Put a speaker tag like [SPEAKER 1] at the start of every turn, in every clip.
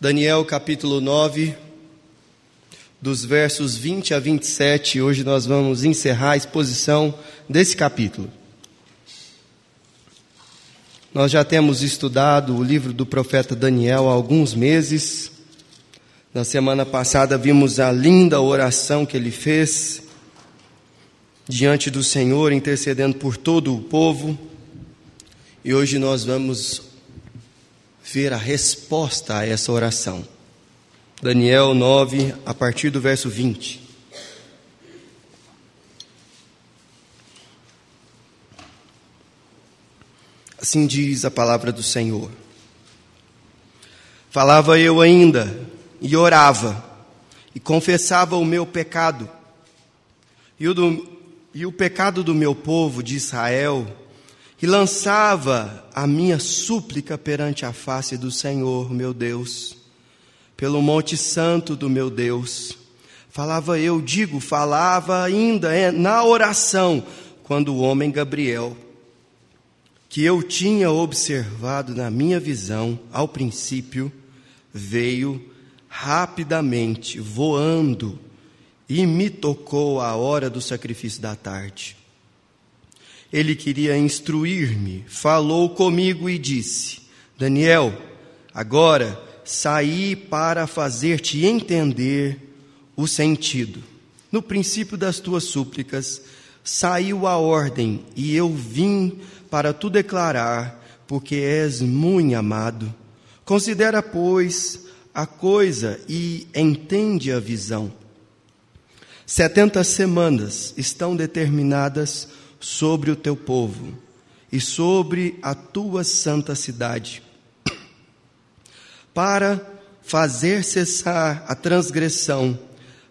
[SPEAKER 1] Daniel capítulo 9, dos versos 20 a 27. Hoje nós vamos encerrar a exposição desse capítulo. Nós já temos estudado o livro do profeta Daniel há alguns meses. Na semana passada vimos a linda oração que ele fez diante do Senhor, intercedendo por todo o povo. E hoje nós vamos ver a resposta a essa oração. Daniel 9, a partir do verso 20. Assim diz a palavra do Senhor. Falava eu ainda e orava e confessava o meu pecado e o, do, e o pecado do meu povo de Israel e lançava a minha súplica perante a face do Senhor, meu Deus, pelo monte santo do meu Deus. Falava eu, digo, falava ainda é, na oração, quando o homem Gabriel, que eu tinha observado na minha visão ao princípio, veio rapidamente, voando, e me tocou a hora do sacrifício da tarde. Ele queria instruir-me, falou comigo e disse: Daniel, agora saí para fazer-te entender o sentido. No princípio das tuas súplicas, saiu a ordem, e eu vim para tu declarar, porque és muito amado. Considera, pois, a coisa e entende a visão. Setenta semanas estão determinadas sobre o teu povo e sobre a tua santa cidade, para fazer cessar a transgressão,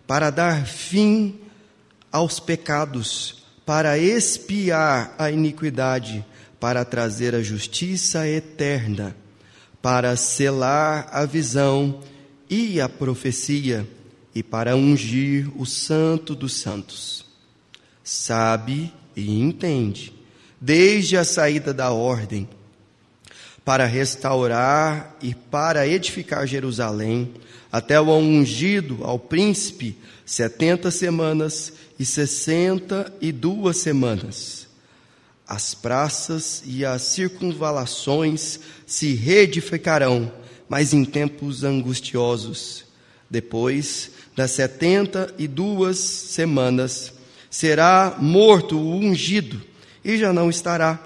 [SPEAKER 1] para dar fim aos pecados, para expiar a iniquidade, para trazer a justiça eterna, para selar a visão e a profecia, e para ungir o santo dos santos. Sabe e entende, desde a saída da ordem, para restaurar e para edificar Jerusalém, até o ungido ao príncipe, setenta semanas e sessenta e duas semanas. As praças e as circunvalações se reedificarão, mas em tempos angustiosos. Depois das setenta e duas semanas, será morto o ungido, e já não estará.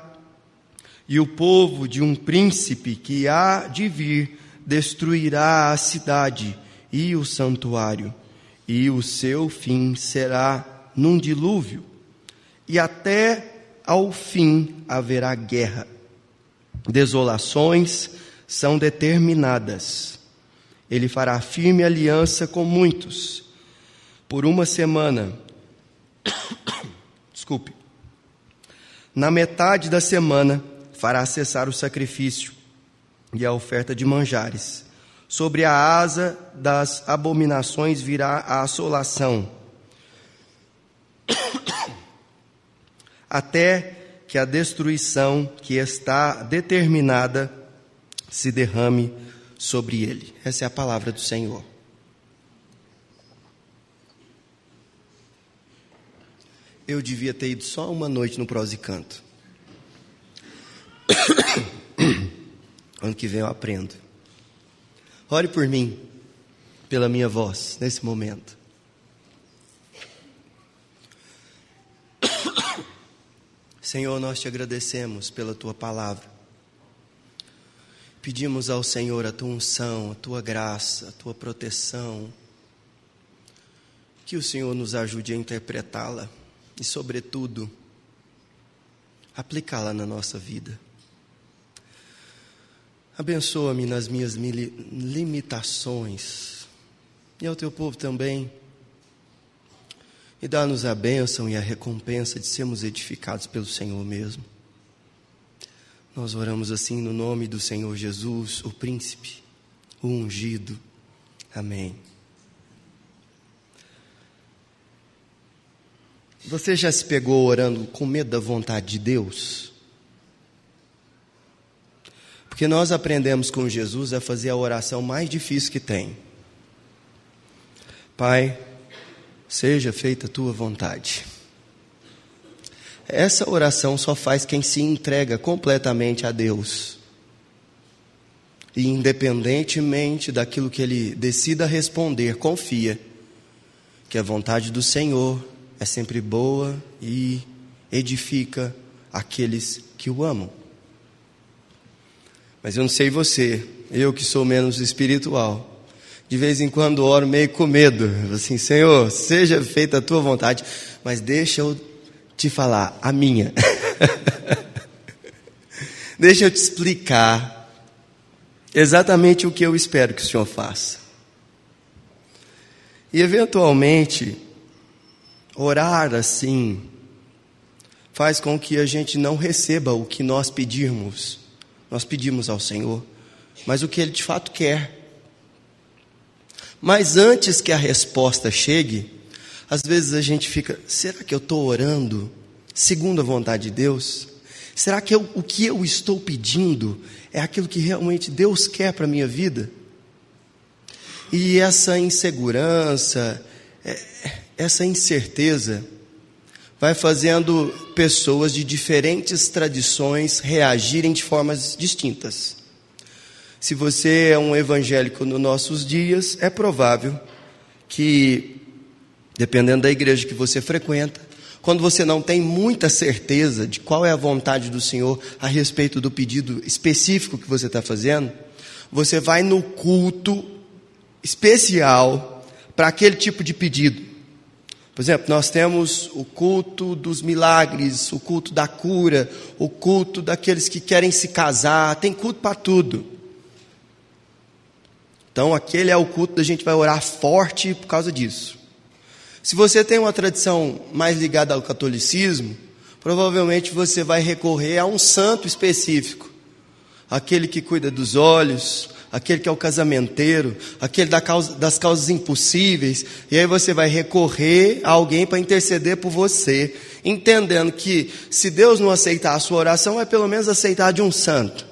[SPEAKER 1] E o povo de um príncipe que há de vir destruirá a cidade e o santuário, e o seu fim será num dilúvio, e até ao fim haverá guerra. Desolações são determinadas. Ele fará firme aliança com muitos. Por uma semana Desculpe. Na metade da semana fará cessar o sacrifício e a oferta de manjares. Sobre a asa das abominações virá a assolação, até que a destruição que está determinada se derrame sobre ele. Essa é a palavra do Senhor. Eu devia ter ido só uma noite no Prós e Canto. ano que vem eu aprendo. Ore por mim, pela minha voz, nesse momento. Senhor, nós te agradecemos pela tua palavra. Pedimos ao Senhor a tua unção, a tua graça, a tua proteção. Que o Senhor nos ajude a interpretá-la e, sobretudo, aplicá-la na nossa vida. Abençoa-me nas minhas limitações e ao teu povo também. E dá-nos a bênção e a recompensa de sermos edificados pelo Senhor mesmo. Nós oramos assim no nome do Senhor Jesus, o príncipe, o ungido. Amém. Você já se pegou orando com medo da vontade de Deus? Porque nós aprendemos com Jesus a fazer a oração mais difícil que tem. Pai, seja feita a tua vontade. Essa oração só faz quem se entrega completamente a Deus. E independentemente daquilo que ele decida responder, confia que a vontade do Senhor é sempre boa e edifica aqueles que o amam. Mas eu não sei você, eu que sou menos espiritual, de vez em quando oro meio com medo, assim, Senhor, seja feita a tua vontade, mas deixa eu te falar a minha. deixa eu te explicar exatamente o que eu espero que o Senhor faça. E eventualmente, orar assim faz com que a gente não receba o que nós pedirmos. Nós pedimos ao Senhor, mas o que Ele de fato quer. Mas antes que a resposta chegue, às vezes a gente fica: será que eu estou orando segundo a vontade de Deus? Será que eu, o que eu estou pedindo é aquilo que realmente Deus quer para a minha vida? E essa insegurança, é, essa incerteza, vai fazendo pessoas de diferentes tradições reagirem de formas distintas. Se você é um evangélico nos nossos dias, é provável que, dependendo da igreja que você frequenta, quando você não tem muita certeza de qual é a vontade do Senhor a respeito do pedido específico que você está fazendo, você vai no culto especial para aquele tipo de pedido. Por exemplo, nós temos o culto dos milagres, o culto da cura, o culto daqueles que querem se casar, tem culto para tudo. Então, aquele é o culto da gente vai orar forte por causa disso. Se você tem uma tradição mais ligada ao catolicismo, provavelmente você vai recorrer a um santo específico. Aquele que cuida dos olhos, aquele que é o casamenteiro, aquele da causa, das causas impossíveis, e aí você vai recorrer a alguém para interceder por você, entendendo que se Deus não aceitar a sua oração, é pelo menos aceitar de um santo.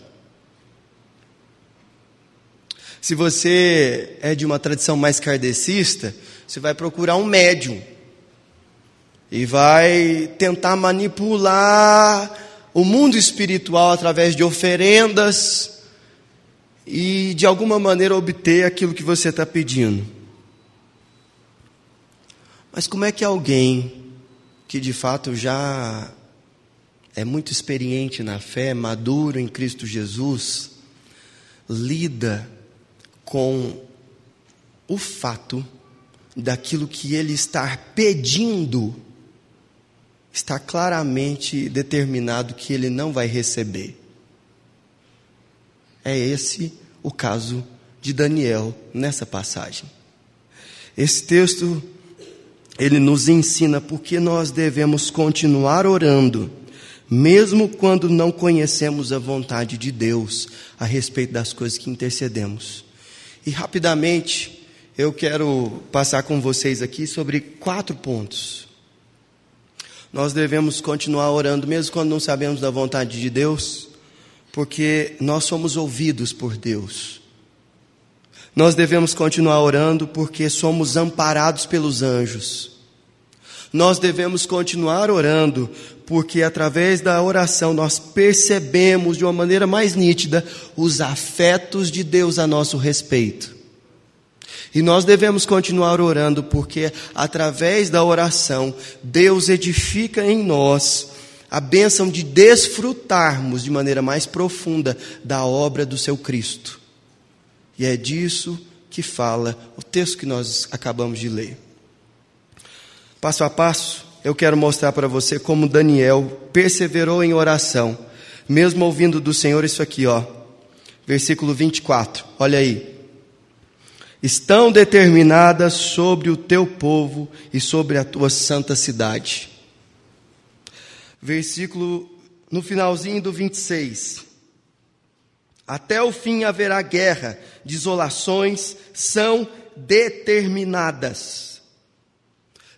[SPEAKER 1] Se você é de uma tradição mais kardecista, você vai procurar um médium e vai tentar manipular o mundo espiritual através de oferendas e de alguma maneira obter aquilo que você está pedindo. Mas como é que alguém que de fato já é muito experiente na fé, maduro em Cristo Jesus, lida com o fato daquilo que ele está pedindo, está claramente determinado que ele não vai receber. É esse o caso de Daniel nessa passagem. Esse texto ele nos ensina porque nós devemos continuar orando, mesmo quando não conhecemos a vontade de Deus a respeito das coisas que intercedemos. E rapidamente, eu quero passar com vocês aqui sobre quatro pontos. Nós devemos continuar orando, mesmo quando não sabemos da vontade de Deus, porque nós somos ouvidos por Deus. Nós devemos continuar orando porque somos amparados pelos anjos. Nós devemos continuar orando porque através da oração nós percebemos de uma maneira mais nítida os afetos de Deus a nosso respeito. E nós devemos continuar orando, porque através da oração, Deus edifica em nós a bênção de desfrutarmos de maneira mais profunda da obra do seu Cristo. E é disso que fala o texto que nós acabamos de ler. Passo a passo, eu quero mostrar para você como Daniel perseverou em oração, mesmo ouvindo do Senhor isso aqui, ó. Versículo 24. Olha aí estão determinadas sobre o teu povo e sobre a tua santa cidade. Versículo no finalzinho do 26. Até o fim haverá guerra, desolações são determinadas.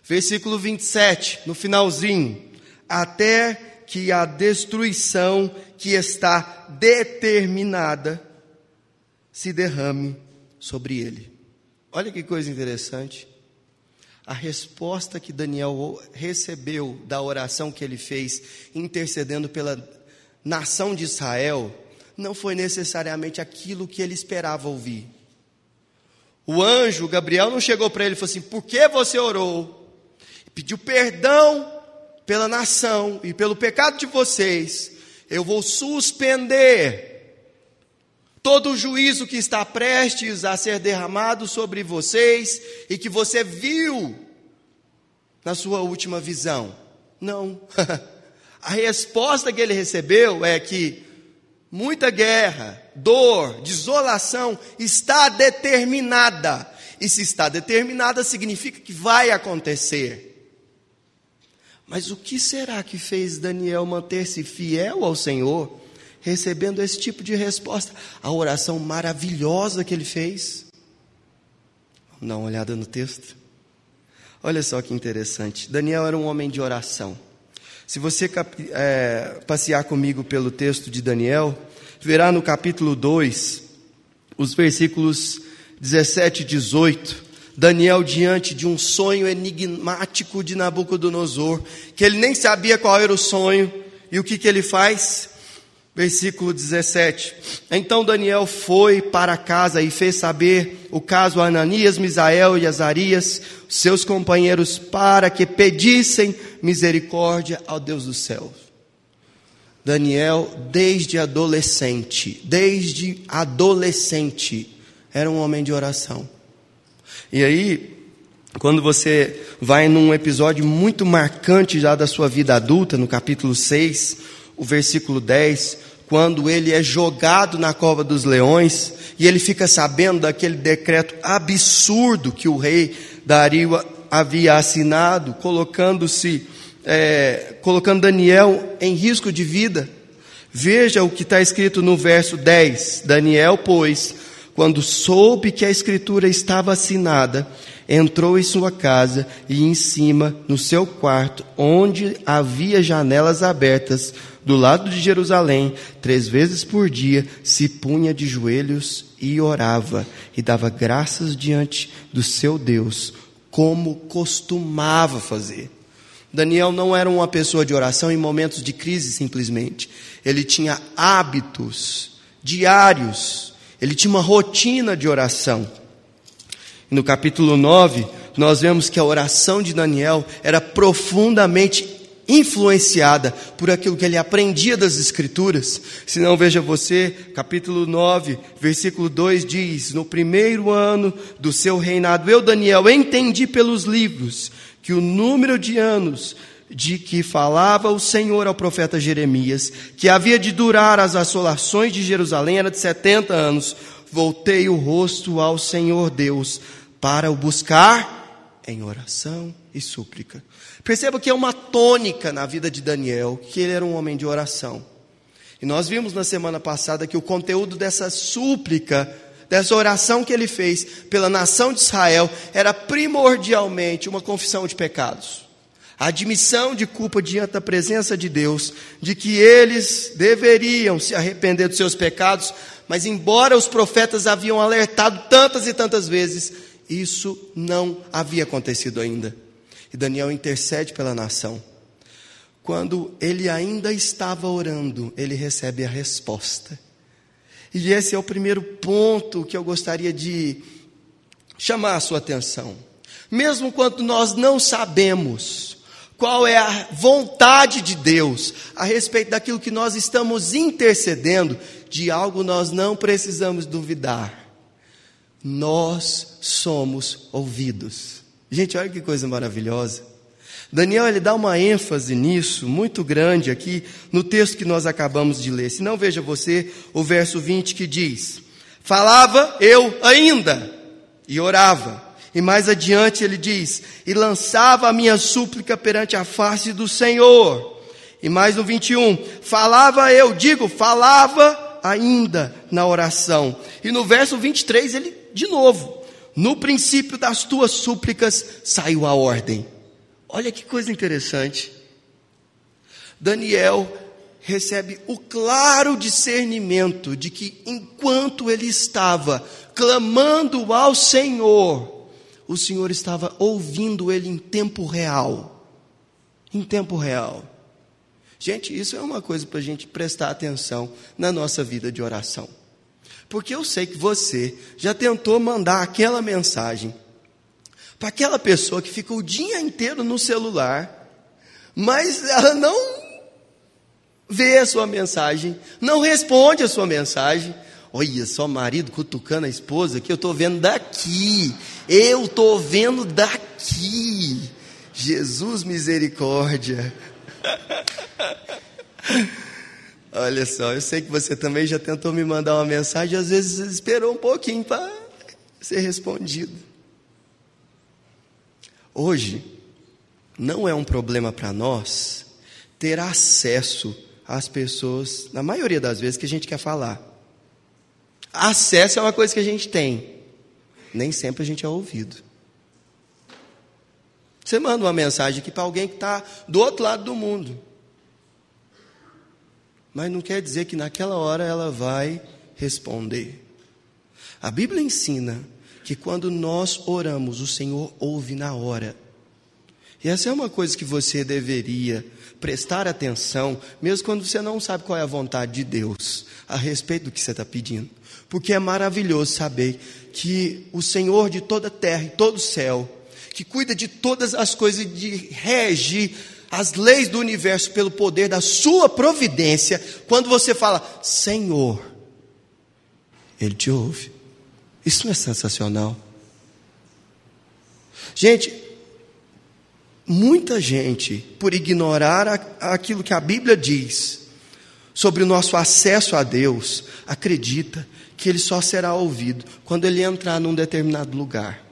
[SPEAKER 1] Versículo 27, no finalzinho. Até que a destruição que está determinada se derrame sobre ele. Olha que coisa interessante. A resposta que Daniel recebeu da oração que ele fez, intercedendo pela nação de Israel, não foi necessariamente aquilo que ele esperava ouvir. O anjo, Gabriel, não chegou para ele e falou assim: Por que você orou? Pediu perdão pela nação e pelo pecado de vocês. Eu vou suspender todo o juízo que está prestes a ser derramado sobre vocês e que você viu na sua última visão. Não. a resposta que ele recebeu é que muita guerra, dor, desolação está determinada. E se está determinada, significa que vai acontecer. Mas o que será que fez Daniel manter-se fiel ao Senhor? Recebendo esse tipo de resposta. A oração maravilhosa que ele fez. Vamos dar uma olhada no texto. Olha só que interessante. Daniel era um homem de oração. Se você é, passear comigo pelo texto de Daniel, verá no capítulo 2, os versículos 17 e 18. Daniel diante de um sonho enigmático de Nabucodonosor, que ele nem sabia qual era o sonho, e o que, que ele faz? Versículo 17. Então Daniel foi para casa e fez saber o caso a Ananias, Misael e Azarias, seus companheiros, para que pedissem misericórdia ao Deus dos céus. Daniel, desde adolescente, desde adolescente, era um homem de oração. E aí, quando você vai num episódio muito marcante já da sua vida adulta, no capítulo 6, o versículo 10, quando ele é jogado na cova dos leões e ele fica sabendo daquele decreto absurdo que o rei Dario havia assinado, colocando-se, é, colocando Daniel em risco de vida. Veja o que está escrito no verso 10. Daniel, pois, quando soube que a escritura estava assinada, entrou em sua casa e em cima, no seu quarto, onde havia janelas abertas, do lado de Jerusalém, três vezes por dia, se punha de joelhos e orava, e dava graças diante do seu Deus, como costumava fazer. Daniel não era uma pessoa de oração em momentos de crise simplesmente. Ele tinha hábitos diários, ele tinha uma rotina de oração. No capítulo 9, nós vemos que a oração de Daniel era profundamente influenciada por aquilo que ele aprendia das Escrituras. Se não, veja você, capítulo 9, versículo 2 diz: No primeiro ano do seu reinado, eu, Daniel, entendi pelos livros que o número de anos de que falava o Senhor ao profeta Jeremias, que havia de durar as assolações de Jerusalém, era de 70 anos. Voltei o rosto ao Senhor Deus para o buscar em oração e súplica. Perceba que é uma tônica na vida de Daniel, que ele era um homem de oração. E nós vimos na semana passada que o conteúdo dessa súplica, dessa oração que ele fez pela nação de Israel, era primordialmente uma confissão de pecados. A admissão de culpa diante da presença de Deus, de que eles deveriam se arrepender dos seus pecados, mas embora os profetas haviam alertado tantas e tantas vezes, isso não havia acontecido ainda. E Daniel intercede pela nação. Quando ele ainda estava orando, ele recebe a resposta. E esse é o primeiro ponto que eu gostaria de chamar a sua atenção. Mesmo quando nós não sabemos qual é a vontade de Deus a respeito daquilo que nós estamos intercedendo, de algo nós não precisamos duvidar nós somos ouvidos. Gente, olha que coisa maravilhosa. Daniel ele dá uma ênfase nisso muito grande aqui no texto que nós acabamos de ler. Se não veja você o verso 20 que diz: Falava eu ainda e orava. E mais adiante ele diz: E lançava a minha súplica perante a face do Senhor. E mais no 21, falava eu, digo, falava ainda na oração. E no verso 23 ele de novo, no princípio das tuas súplicas saiu a ordem. Olha que coisa interessante. Daniel recebe o claro discernimento de que enquanto ele estava clamando ao Senhor, o Senhor estava ouvindo ele em tempo real. Em tempo real. Gente, isso é uma coisa para a gente prestar atenção na nossa vida de oração. Porque eu sei que você já tentou mandar aquela mensagem para aquela pessoa que fica o dia inteiro no celular, mas ela não vê a sua mensagem, não responde a sua mensagem. Olha só, marido cutucando a esposa, que eu estou vendo daqui, eu estou vendo daqui. Jesus misericórdia. Olha só, eu sei que você também já tentou me mandar uma mensagem, às vezes esperou um pouquinho para ser respondido. Hoje, não é um problema para nós ter acesso às pessoas, na maioria das vezes, que a gente quer falar. Acesso é uma coisa que a gente tem, nem sempre a gente é ouvido. Você manda uma mensagem aqui para alguém que está do outro lado do mundo. Mas não quer dizer que naquela hora ela vai responder. A Bíblia ensina que quando nós oramos, o Senhor ouve na hora. E essa é uma coisa que você deveria prestar atenção, mesmo quando você não sabe qual é a vontade de Deus a respeito do que você está pedindo. Porque é maravilhoso saber que o Senhor de toda a terra e todo o céu, que cuida de todas as coisas, de rege as leis do universo pelo poder da sua providência, quando você fala, Senhor, Ele te ouve. Isso não é sensacional? Gente, Muita gente, por ignorar aquilo que a Bíblia diz sobre o nosso acesso a Deus, acredita que ele só será ouvido quando ele entrar num determinado lugar,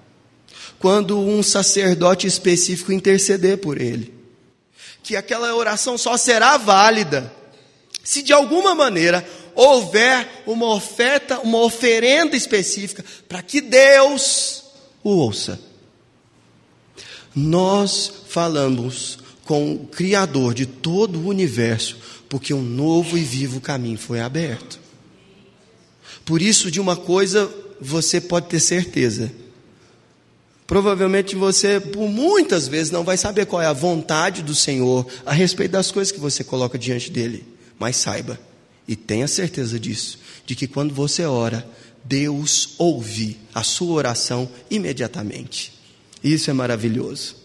[SPEAKER 1] quando um sacerdote específico interceder por ele, que aquela oração só será válida se de alguma maneira houver uma oferta, uma oferenda específica para que Deus o ouça. Nós falamos com o Criador de todo o universo, porque um novo e vivo caminho foi aberto. Por isso, de uma coisa você pode ter certeza. Provavelmente você, por muitas vezes, não vai saber qual é a vontade do Senhor a respeito das coisas que você coloca diante dele. Mas saiba, e tenha certeza disso, de que quando você ora, Deus ouve a sua oração imediatamente. Isso é maravilhoso.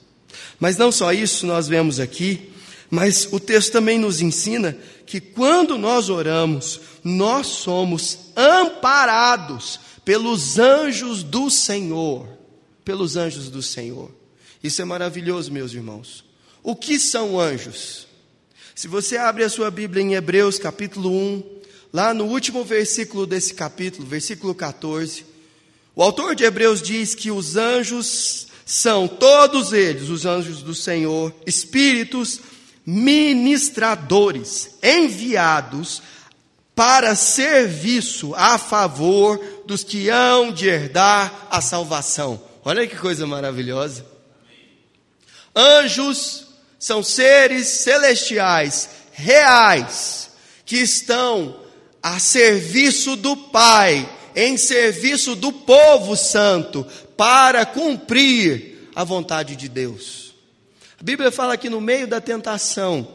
[SPEAKER 1] Mas não só isso nós vemos aqui, mas o texto também nos ensina que quando nós oramos, nós somos amparados pelos anjos do Senhor. Pelos anjos do Senhor. Isso é maravilhoso, meus irmãos. O que são anjos? Se você abre a sua Bíblia em Hebreus capítulo 1, lá no último versículo desse capítulo, versículo 14, o autor de Hebreus diz que os anjos são todos eles, os anjos do Senhor, espíritos ministradores, enviados para serviço a favor dos que hão de herdar a salvação. Olha que coisa maravilhosa. Anjos são seres celestiais, reais, que estão a serviço do Pai, em serviço do povo santo, para cumprir a vontade de Deus. A Bíblia fala que no meio da tentação,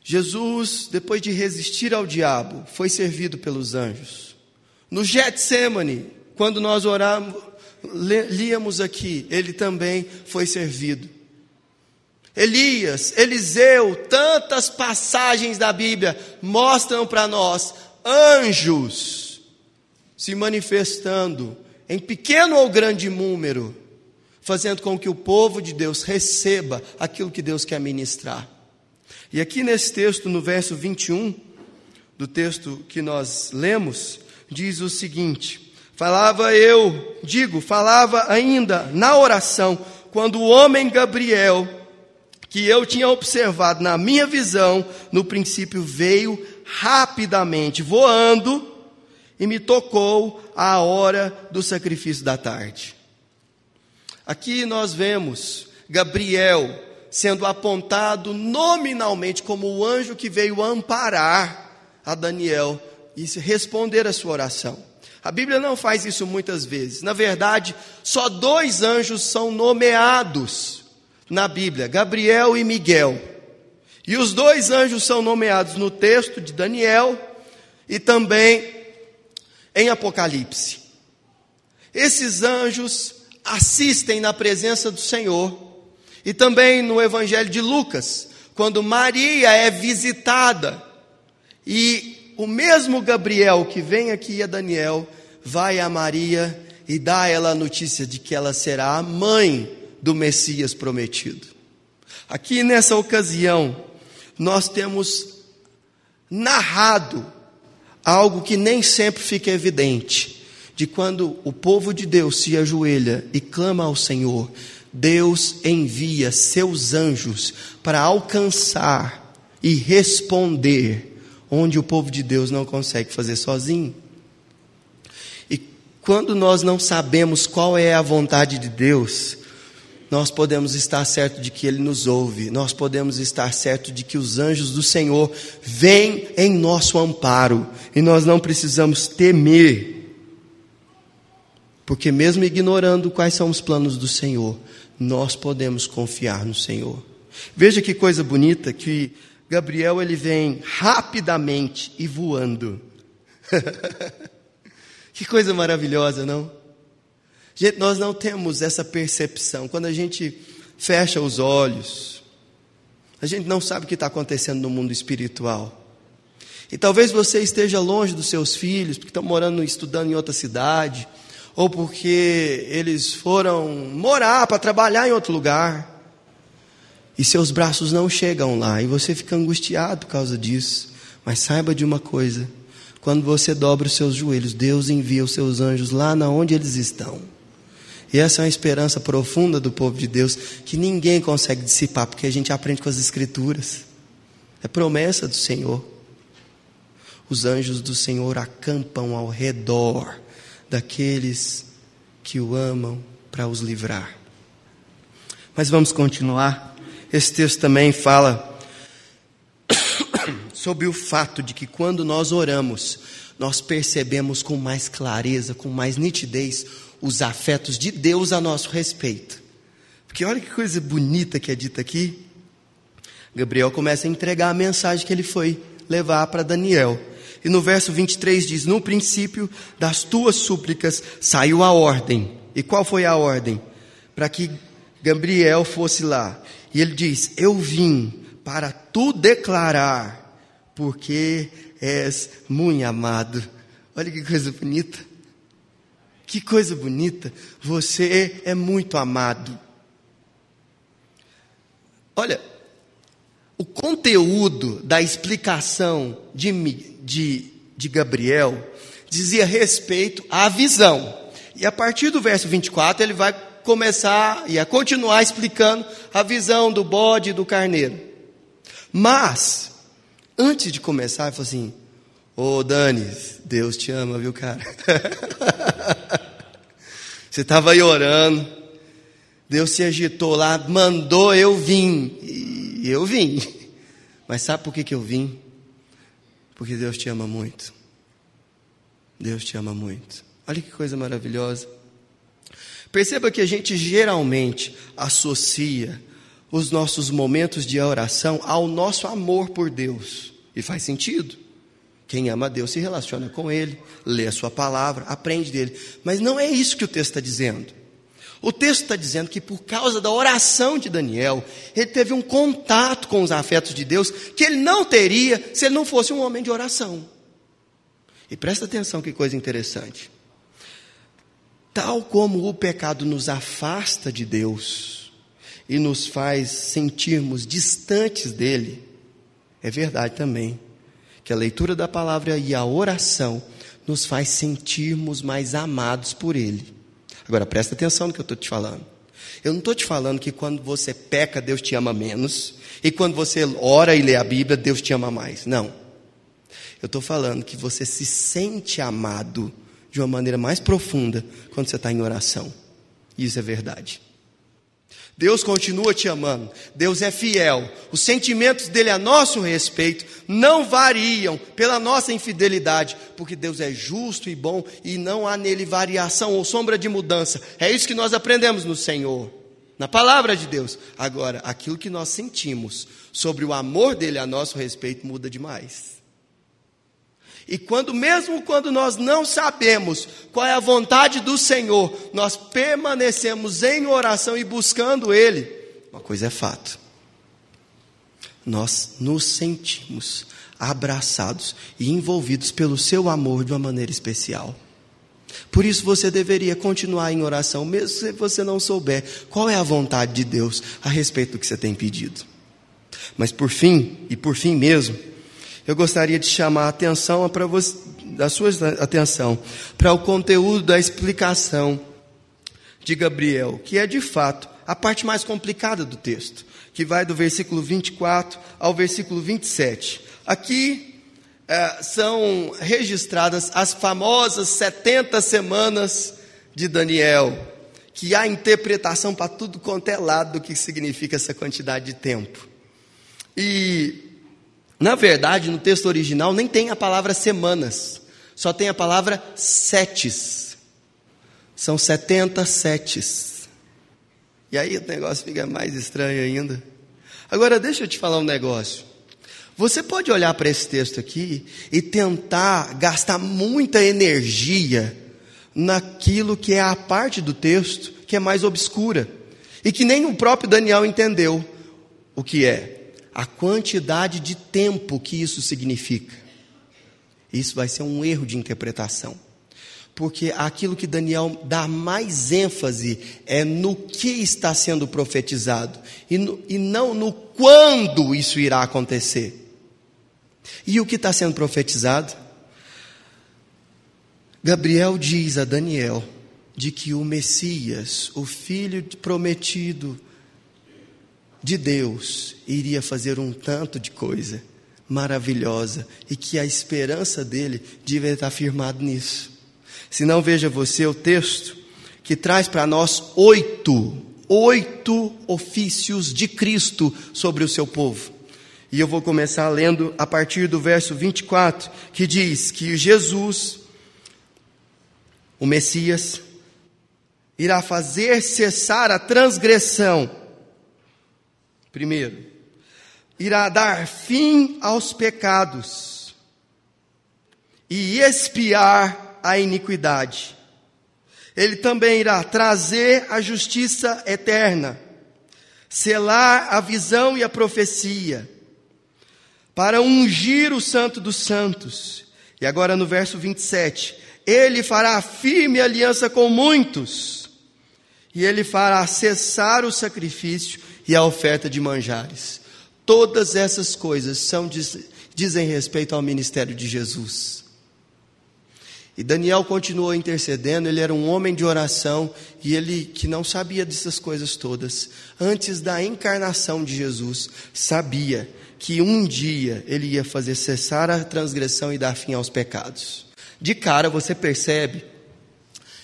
[SPEAKER 1] Jesus, depois de resistir ao diabo, foi servido pelos anjos. No Getsemane, quando nós oramos, líamos aqui, ele também foi servido. Elias, Eliseu, tantas passagens da Bíblia mostram para nós anjos se manifestando em pequeno ou grande número, fazendo com que o povo de Deus receba aquilo que Deus quer ministrar. E aqui nesse texto, no verso 21, do texto que nós lemos, diz o seguinte: Falava eu, digo, falava ainda na oração, quando o homem Gabriel, que eu tinha observado na minha visão, no princípio veio rapidamente, voando, e me tocou a hora do sacrifício da tarde. Aqui nós vemos Gabriel sendo apontado nominalmente como o anjo que veio amparar a Daniel e responder a sua oração. A Bíblia não faz isso muitas vezes. Na verdade, só dois anjos são nomeados na Bíblia: Gabriel e Miguel. E os dois anjos são nomeados no texto de Daniel e também em Apocalipse. Esses anjos assistem na presença do Senhor e também no Evangelho de Lucas, quando Maria é visitada e o mesmo Gabriel que vem aqui a Daniel vai a Maria e dá a ela a notícia de que ela será a mãe do Messias prometido. Aqui nessa ocasião, nós temos narrado algo que nem sempre fica evidente, de quando o povo de Deus se ajoelha e clama ao Senhor, Deus envia seus anjos para alcançar e responder onde o povo de Deus não consegue fazer sozinho. E quando nós não sabemos qual é a vontade de Deus, nós podemos estar certo de que Ele nos ouve, nós podemos estar certo de que os anjos do Senhor vêm em nosso amparo, e nós não precisamos temer, porque mesmo ignorando quais são os planos do Senhor, nós podemos confiar no Senhor. Veja que coisa bonita que Gabriel ele vem rapidamente e voando. que coisa maravilhosa, não? Gente, nós não temos essa percepção. Quando a gente fecha os olhos, a gente não sabe o que está acontecendo no mundo espiritual. E talvez você esteja longe dos seus filhos, porque estão morando, estudando em outra cidade, ou porque eles foram morar para trabalhar em outro lugar, e seus braços não chegam lá, e você fica angustiado por causa disso. Mas saiba de uma coisa: quando você dobra os seus joelhos, Deus envia os seus anjos lá na onde eles estão. E essa é uma esperança profunda do povo de Deus que ninguém consegue dissipar, porque a gente aprende com as Escrituras. É promessa do Senhor. Os anjos do Senhor acampam ao redor daqueles que o amam para os livrar. Mas vamos continuar. Esse texto também fala sobre o fato de que quando nós oramos, nós percebemos com mais clareza, com mais nitidez, os afetos de Deus a nosso respeito. Porque olha que coisa bonita que é dita aqui. Gabriel começa a entregar a mensagem que ele foi levar para Daniel. E no verso 23 diz: No princípio das tuas súplicas saiu a ordem. E qual foi a ordem? Para que Gabriel fosse lá. E ele diz: Eu vim para tu declarar, porque és muito amado. Olha que coisa bonita. Que coisa bonita, você é muito amado. Olha, o conteúdo da explicação de, de, de Gabriel dizia respeito à visão. E a partir do verso 24, ele vai começar e a continuar explicando a visão do bode e do carneiro. Mas, antes de começar, ele falou assim: Ô oh, Dani, Deus te ama, viu, cara? Você estava aí orando, Deus se agitou lá, mandou eu vim, e eu vim. Mas sabe por que, que eu vim? Porque Deus te ama muito. Deus te ama muito. Olha que coisa maravilhosa. Perceba que a gente geralmente associa os nossos momentos de oração ao nosso amor por Deus. E faz sentido. Quem ama Deus se relaciona com Ele, lê a Sua palavra, aprende dele. Mas não é isso que o texto está dizendo. O texto está dizendo que por causa da oração de Daniel, ele teve um contato com os afetos de Deus que ele não teria se ele não fosse um homem de oração. E presta atenção que coisa interessante. Tal como o pecado nos afasta de Deus e nos faz sentirmos distantes dele, é verdade também que a leitura da palavra e a oração nos faz sentirmos mais amados por Ele. Agora presta atenção no que eu estou te falando. Eu não estou te falando que quando você peca, Deus te ama menos, e quando você ora e lê a Bíblia, Deus te ama mais. Não. Eu estou falando que você se sente amado de uma maneira mais profunda quando você está em oração. Isso é verdade. Deus continua te amando, Deus é fiel, os sentimentos dele a nosso respeito não variam pela nossa infidelidade, porque Deus é justo e bom e não há nele variação ou sombra de mudança. É isso que nós aprendemos no Senhor, na palavra de Deus. Agora, aquilo que nós sentimos sobre o amor dele a nosso respeito muda demais. E quando, mesmo quando nós não sabemos qual é a vontade do Senhor, nós permanecemos em oração e buscando Ele, uma coisa é fato. Nós nos sentimos abraçados e envolvidos pelo seu amor de uma maneira especial. Por isso você deveria continuar em oração, mesmo se você não souber qual é a vontade de Deus a respeito do que você tem pedido. Mas por fim, e por fim mesmo, eu gostaria de chamar a atenção para você, da sua atenção para o conteúdo da explicação de Gabriel, que é de fato a parte mais complicada do texto, que vai do versículo 24 ao versículo 27. Aqui é, são registradas as famosas 70 semanas de Daniel, que há interpretação para tudo quanto é lado do que significa essa quantidade de tempo. E na verdade, no texto original nem tem a palavra semanas, só tem a palavra setes. São 70 setes. E aí o negócio fica mais estranho ainda. Agora, deixa eu te falar um negócio. Você pode olhar para esse texto aqui e tentar gastar muita energia naquilo que é a parte do texto que é mais obscura e que nem o próprio Daniel entendeu o que é a quantidade de tempo que isso significa. Isso vai ser um erro de interpretação. Porque aquilo que Daniel dá mais ênfase é no que está sendo profetizado e, no, e não no quando isso irá acontecer. E o que está sendo profetizado? Gabriel diz a Daniel de que o Messias, o filho prometido, de Deus iria fazer um tanto de coisa maravilhosa e que a esperança dele devia estar firmada nisso. Se não, veja você o texto que traz para nós oito, oito ofícios de Cristo sobre o seu povo. E eu vou começar lendo a partir do verso 24, que diz que Jesus, o Messias, irá fazer cessar a transgressão Primeiro, irá dar fim aos pecados e expiar a iniquidade. Ele também irá trazer a justiça eterna, selar a visão e a profecia, para ungir o Santo dos Santos. E agora no verso 27, ele fará firme aliança com muitos, e ele fará cessar o sacrifício e a oferta de manjares. Todas essas coisas são, dizem respeito ao ministério de Jesus. E Daniel continuou intercedendo, ele era um homem de oração e ele que não sabia dessas coisas todas, antes da encarnação de Jesus, sabia que um dia ele ia fazer cessar a transgressão e dar fim aos pecados. De cara você percebe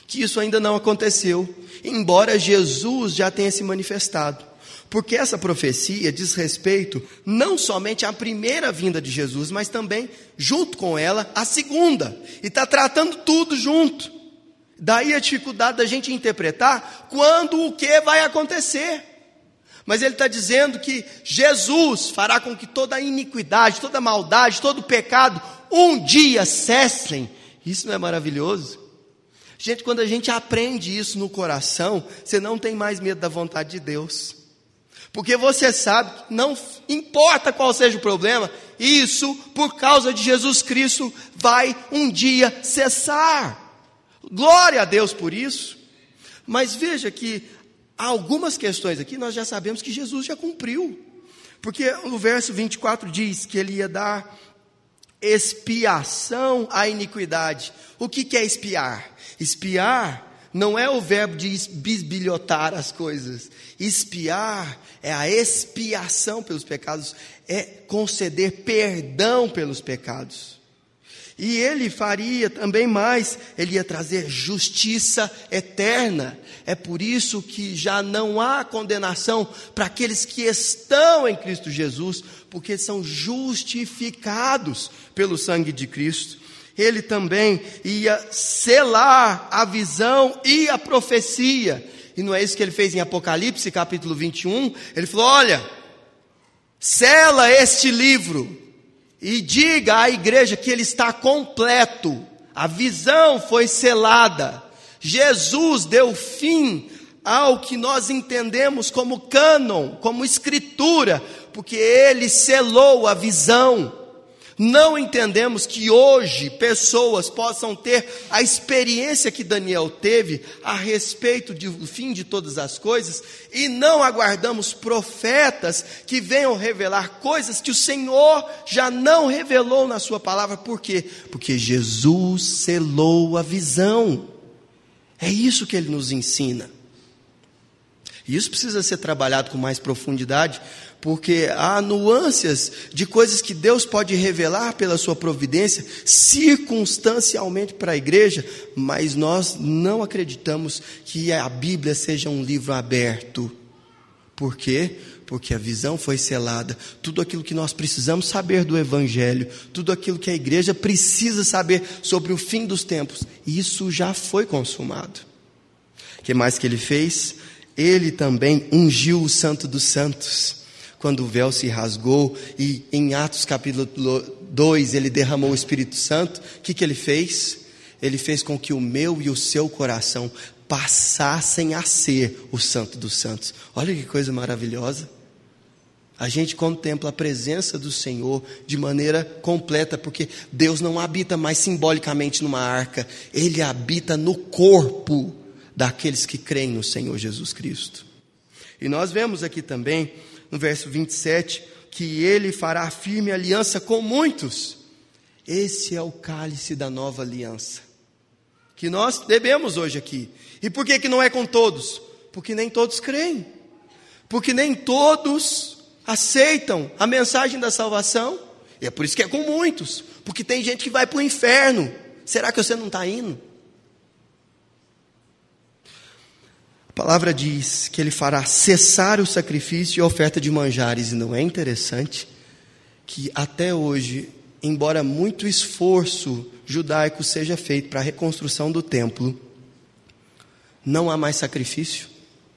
[SPEAKER 1] que isso ainda não aconteceu, embora Jesus já tenha se manifestado. Porque essa profecia diz respeito não somente à primeira vinda de Jesus, mas também, junto com ela, à segunda. E está tratando tudo junto. Daí a dificuldade da gente interpretar quando o que vai acontecer. Mas ele está dizendo que Jesus fará com que toda a iniquidade, toda a maldade, todo o pecado um dia cessem. Isso não é maravilhoso? Gente, quando a gente aprende isso no coração, você não tem mais medo da vontade de Deus. Porque você sabe que não importa qual seja o problema, isso, por causa de Jesus Cristo, vai um dia cessar. Glória a Deus por isso. Mas veja que há algumas questões aqui nós já sabemos que Jesus já cumpriu. Porque o verso 24 diz que ele ia dar expiação à iniquidade. O que, que é espiar? Espiar não é o verbo de bisbilhotar as coisas. Espiar é a expiação pelos pecados, é conceder perdão pelos pecados. E ele faria também mais, ele ia trazer justiça eterna. É por isso que já não há condenação para aqueles que estão em Cristo Jesus, porque são justificados pelo sangue de Cristo. Ele também ia selar a visão e a profecia. E não é isso que ele fez em Apocalipse, capítulo 21? Ele falou: Olha, sela este livro e diga à igreja que ele está completo. A visão foi selada. Jesus deu fim ao que nós entendemos como cânon, como escritura, porque ele selou a visão. Não entendemos que hoje pessoas possam ter a experiência que Daniel teve a respeito do fim de todas as coisas e não aguardamos profetas que venham revelar coisas que o Senhor já não revelou na Sua palavra. Por quê? Porque Jesus selou a visão. É isso que ele nos ensina. E isso precisa ser trabalhado com mais profundidade, porque há nuances de coisas que Deus pode revelar pela sua providência, circunstancialmente para a igreja, mas nós não acreditamos que a Bíblia seja um livro aberto. Por quê? Porque a visão foi selada. Tudo aquilo que nós precisamos saber do Evangelho, tudo aquilo que a igreja precisa saber sobre o fim dos tempos, isso já foi consumado. O que mais que ele fez? Ele também ungiu o Santo dos Santos quando o véu se rasgou e em Atos capítulo 2 ele derramou o Espírito Santo, o que, que ele fez? Ele fez com que o meu e o seu coração passassem a ser o Santo dos Santos. Olha que coisa maravilhosa. A gente contempla a presença do Senhor de maneira completa, porque Deus não habita mais simbolicamente numa arca, Ele habita no corpo daqueles que creem no Senhor Jesus Cristo. E nós vemos aqui também no verso 27, que ele fará firme aliança com muitos. Esse é o cálice da nova aliança, que nós bebemos hoje aqui. E por que, que não é com todos? Porque nem todos creem, porque nem todos aceitam a mensagem da salvação. E é por isso que é com muitos, porque tem gente que vai para o inferno. Será que você não está indo? A palavra diz que ele fará cessar o sacrifício e a oferta de manjares, e não é interessante que até hoje, embora muito esforço judaico seja feito para a reconstrução do templo, não há mais sacrifício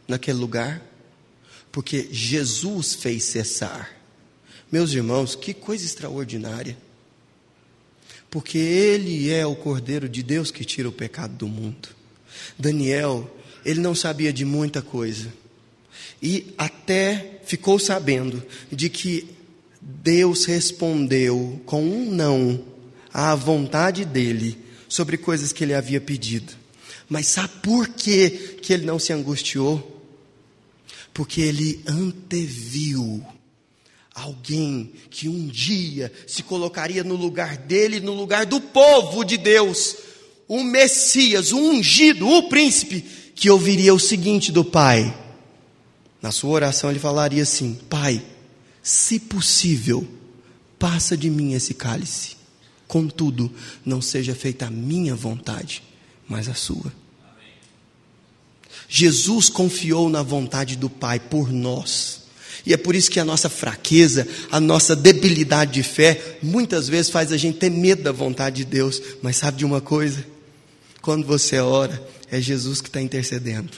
[SPEAKER 1] naquele lugar, porque Jesus fez cessar. Meus irmãos, que coisa extraordinária. Porque Ele é o Cordeiro de Deus que tira o pecado do mundo. Daniel ele não sabia de muita coisa. E até ficou sabendo de que Deus respondeu com um não à vontade dele sobre coisas que ele havia pedido. Mas sabe por que, que ele não se angustiou? Porque ele anteviu alguém que um dia se colocaria no lugar dele, no lugar do povo de Deus, o Messias, o ungido, o príncipe, que ouviria o seguinte do pai. Na sua oração ele falaria assim: Pai, se possível, passa de mim esse cálice. Contudo, não seja feita a minha vontade, mas a sua. Jesus confiou na vontade do Pai por nós. E é por isso que a nossa fraqueza, a nossa debilidade de fé, muitas vezes faz a gente ter medo da vontade de Deus. Mas sabe de uma coisa? Quando você ora, é Jesus que está intercedendo.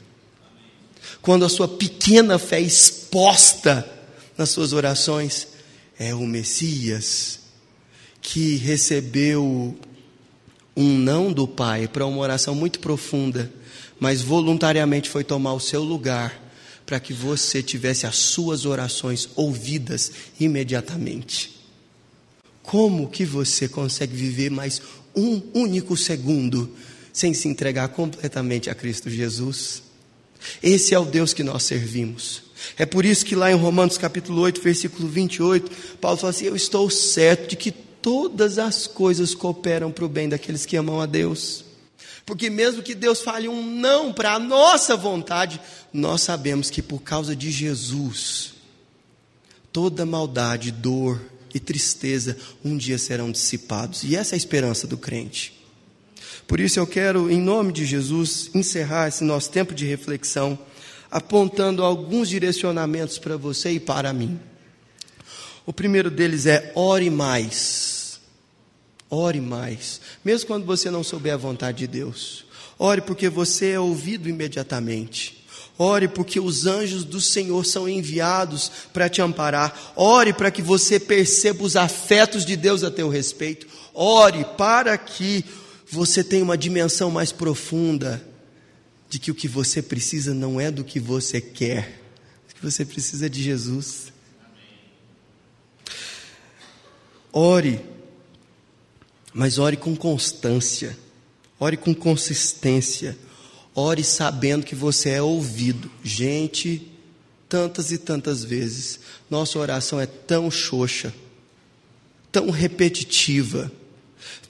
[SPEAKER 1] Quando a sua pequena fé exposta nas suas orações, é o Messias que recebeu um não do Pai para uma oração muito profunda, mas voluntariamente foi tomar o seu lugar para que você tivesse as suas orações ouvidas imediatamente. Como que você consegue viver mais um único segundo sem se entregar completamente a Cristo Jesus. Esse é o Deus que nós servimos. É por isso que lá em Romanos capítulo 8, versículo 28, Paulo fala assim: Eu estou certo de que todas as coisas cooperam para o bem daqueles que amam a Deus. Porque mesmo que Deus fale um não para a nossa vontade, nós sabemos que por causa de Jesus, toda maldade, dor e tristeza um dia serão dissipados. E essa é a esperança do crente. Por isso eu quero, em nome de Jesus, encerrar esse nosso tempo de reflexão, apontando alguns direcionamentos para você e para mim. O primeiro deles é ore mais. Ore mais. Mesmo quando você não souber a vontade de Deus. Ore porque você é ouvido imediatamente. Ore porque os anjos do Senhor são enviados para te amparar. Ore para que você perceba os afetos de Deus a teu respeito. Ore para que você tenha uma dimensão mais profunda de que o que você precisa não é do que você quer, que você precisa de Jesus. Ore, mas ore com constância, ore com consistência, ore sabendo que você é ouvido. Gente, tantas e tantas vezes, nossa oração é tão xoxa, tão repetitiva,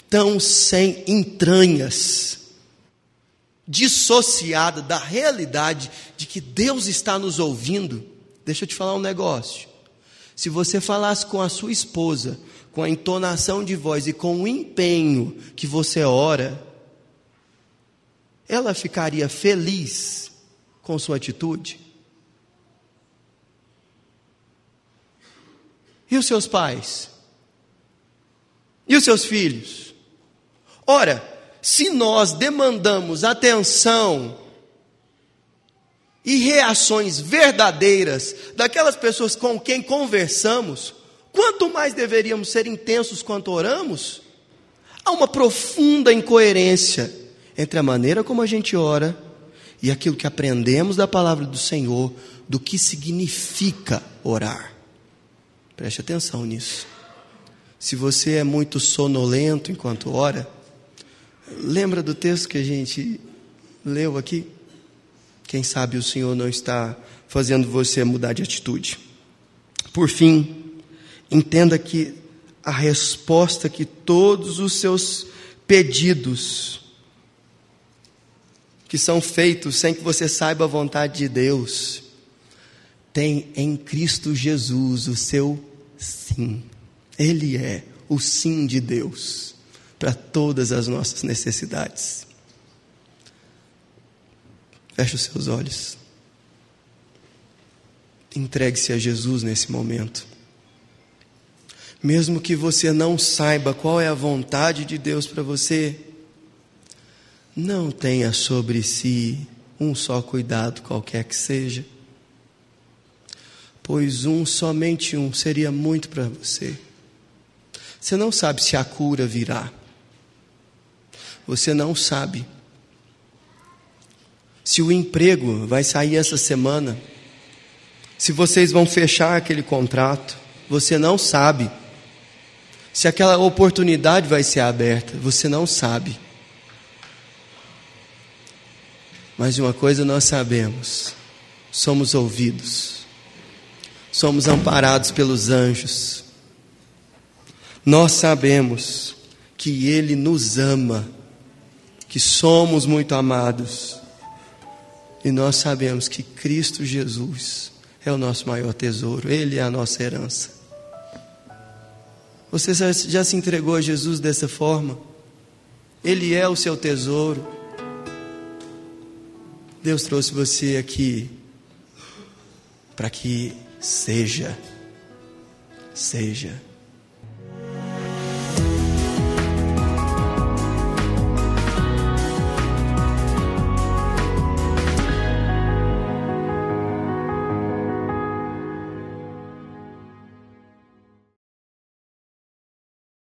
[SPEAKER 1] tão sem entranhas, dissociada da realidade de que Deus está nos ouvindo. Deixa eu te falar um negócio. Se você falasse com a sua esposa, com a entonação de voz e com o empenho que você ora, ela ficaria feliz com sua atitude? E os seus pais? E os seus filhos? Ora, se nós demandamos atenção e reações verdadeiras daquelas pessoas com quem conversamos, Quanto mais deveríamos ser intensos quanto oramos, há uma profunda incoerência entre a maneira como a gente ora e aquilo que aprendemos da palavra do Senhor, do que significa orar. Preste atenção nisso. Se você é muito sonolento enquanto ora, lembra do texto que a gente leu aqui? Quem sabe o Senhor não está fazendo você mudar de atitude. Por fim, Entenda que a resposta que todos os seus pedidos que são feitos sem que você saiba a vontade de Deus, tem em Cristo Jesus o seu sim. Ele é o sim de Deus para todas as nossas necessidades. Feche os seus olhos. Entregue-se a Jesus nesse momento. Mesmo que você não saiba qual é a vontade de Deus para você, não tenha sobre si um só cuidado, qualquer que seja, pois um, somente um, seria muito para você. Você não sabe se a cura virá, você não sabe se o emprego vai sair essa semana, se vocês vão fechar aquele contrato, você não sabe se aquela oportunidade vai ser aberta, você não sabe. Mas de uma coisa nós sabemos: somos ouvidos, somos amparados pelos anjos. Nós sabemos que Ele nos ama, que somos muito amados, e nós sabemos que Cristo Jesus é o nosso maior tesouro, Ele é a nossa herança. Você já se entregou a Jesus dessa forma? Ele é o seu tesouro. Deus trouxe você aqui para que seja, seja